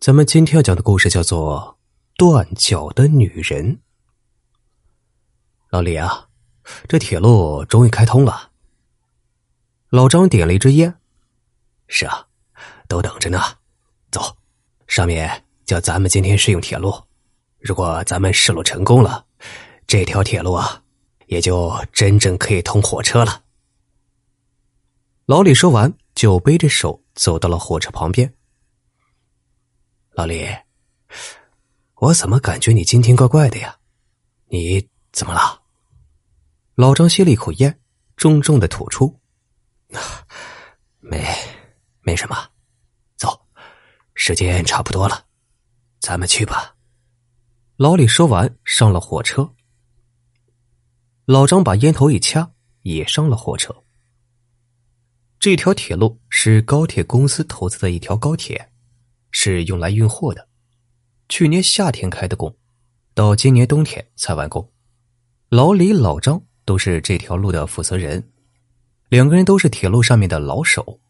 咱们今天要讲的故事叫做《断脚的女人》。老李啊，这铁路终于开通了。老张点了一支烟。是啊，都等着呢。走，上面叫咱们今天试用铁路。如果咱们试路成功了，这条铁路啊，也就真正可以通火车了。老李说完，就背着手走到了火车旁边。老李，我怎么感觉你今天怪怪的呀？你怎么了？老张吸了一口烟，重重的吐出：“ 没，没什么。走，时间差不多了，咱们去吧。”老李说完，上了火车。老张把烟头一掐，也上了火车。这条铁路是高铁公司投资的一条高铁。是用来运货的，去年夏天开的工，到今年冬天才完工。老李、老张都是这条路的负责人，两个人都是铁路上面的老手。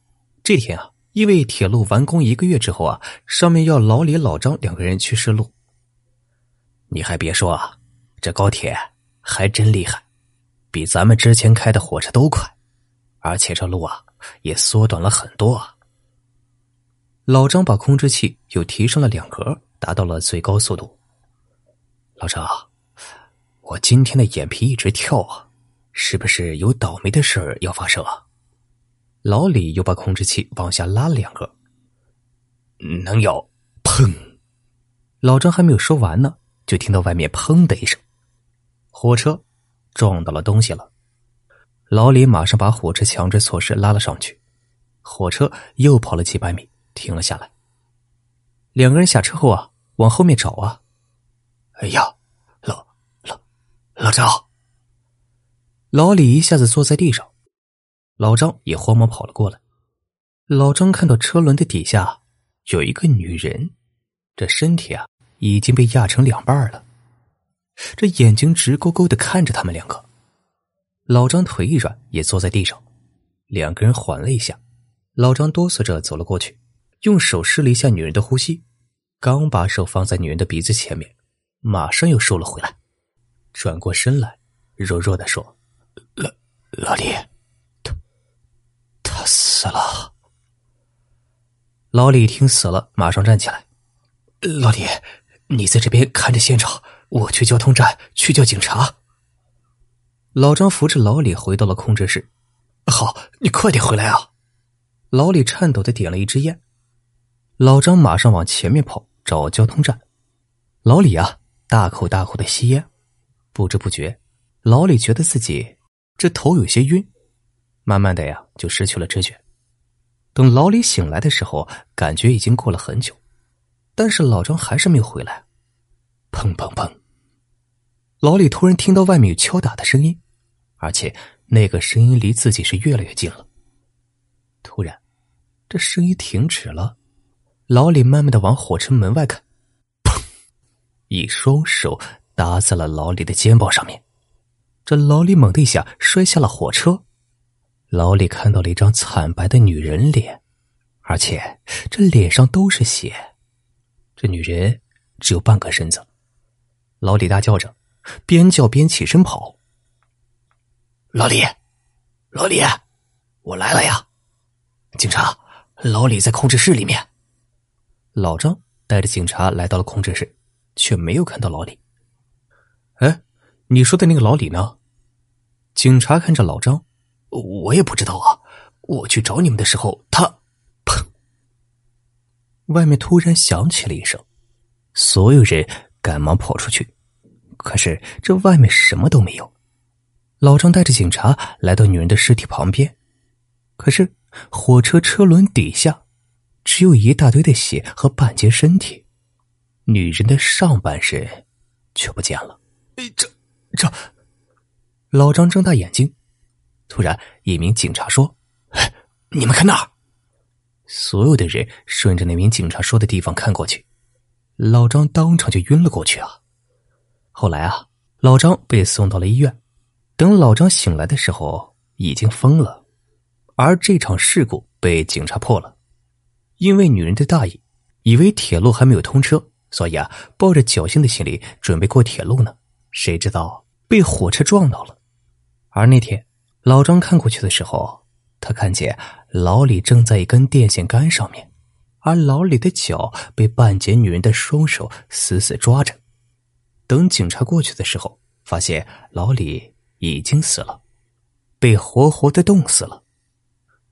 这天啊，因为铁路完工一个月之后啊，上面要老李、老张两个人去试路。你还别说啊，这高铁还真厉害，比咱们之前开的火车都快，而且这路啊也缩短了很多啊。老张把控制器又提升了两格，达到了最高速度。老张，我今天的眼皮一直跳啊，是不是有倒霉的事儿要发生啊？老李又把控制器往下拉了两格。能有？砰！老张还没有说完呢，就听到外面砰的一声，火车撞到了东西了。老李马上把火车强制措施拉了上去，火车又跑了几百米。停了下来，两个人下车后啊，往后面找啊。哎呀，老老老张！老李一下子坐在地上，老张也慌忙跑了过来。老张看到车轮的底下有一个女人，这身体啊已经被压成两半了，这眼睛直勾勾的看着他们两个。老张腿一软，也坐在地上。两个人缓了一下，老张哆嗦着走了过去。用手试了一下女人的呼吸，刚把手放在女人的鼻子前面，马上又收了回来，转过身来，弱弱的说：“老老李，他他死了。”老李听死了，马上站起来：“老李，你在这边看着现场，我去交通站去叫警察。”老张扶着老李回到了控制室。“好，你快点回来啊！”老李颤抖的点了一支烟。老张马上往前面跑，找交通站。老李啊，大口大口的吸烟，不知不觉，老李觉得自己这头有些晕，慢慢的呀，就失去了知觉。等老李醒来的时候，感觉已经过了很久，但是老张还是没有回来。砰砰砰！老李突然听到外面有敲打的声音，而且那个声音离自己是越来越近了。突然，这声音停止了。老李慢慢的往火车门外看，砰！一双手搭在了老李的肩膀上面，这老李猛地一下摔下了火车。老李看到了一张惨白的女人脸，而且这脸上都是血。这女人只有半个身子。老李大叫着，边叫边起身跑。老李，老李，我来了呀！警察，老李在控制室里面。老张带着警察来到了控制室，却没有看到老李。哎，你说的那个老李呢？警察看着老张，我也不知道啊。我去找你们的时候，他砰！外面突然响起了一声，所有人赶忙跑出去，可是这外面什么都没有。老张带着警察来到女人的尸体旁边，可是火车车轮底下。只有一大堆的血和半截身体，女人的上半身却不见了。这这，老张睁大眼睛，突然，一名警察说：“你们看那儿！”所有的人顺着那名警察说的地方看过去，老张当场就晕了过去啊！后来啊，老张被送到了医院。等老张醒来的时候，已经疯了，而这场事故被警察破了。因为女人的大意，以为铁路还没有通车，所以啊，抱着侥幸的心理准备过铁路呢。谁知道被火车撞到了。而那天，老张看过去的时候，他看见老李正在一根电线杆上面，而老李的脚被半截女人的双手死死抓着。等警察过去的时候，发现老李已经死了，被活活的冻死了。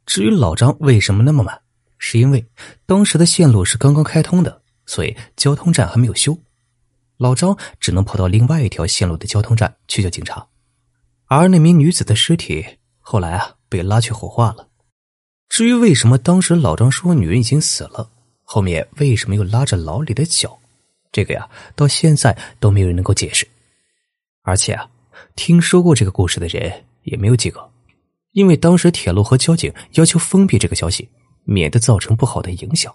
至于老张为什么那么慢，是因为当时的线路是刚刚开通的，所以交通站还没有修。老张只能跑到另外一条线路的交通站去叫警察。而那名女子的尸体后来啊被拉去火化了。至于为什么当时老张说女人已经死了，后面为什么又拉着老李的脚，这个呀到现在都没有人能够解释。而且啊，听说过这个故事的人也没有几个，因为当时铁路和交警要求封闭这个消息，免得造成不好的影响。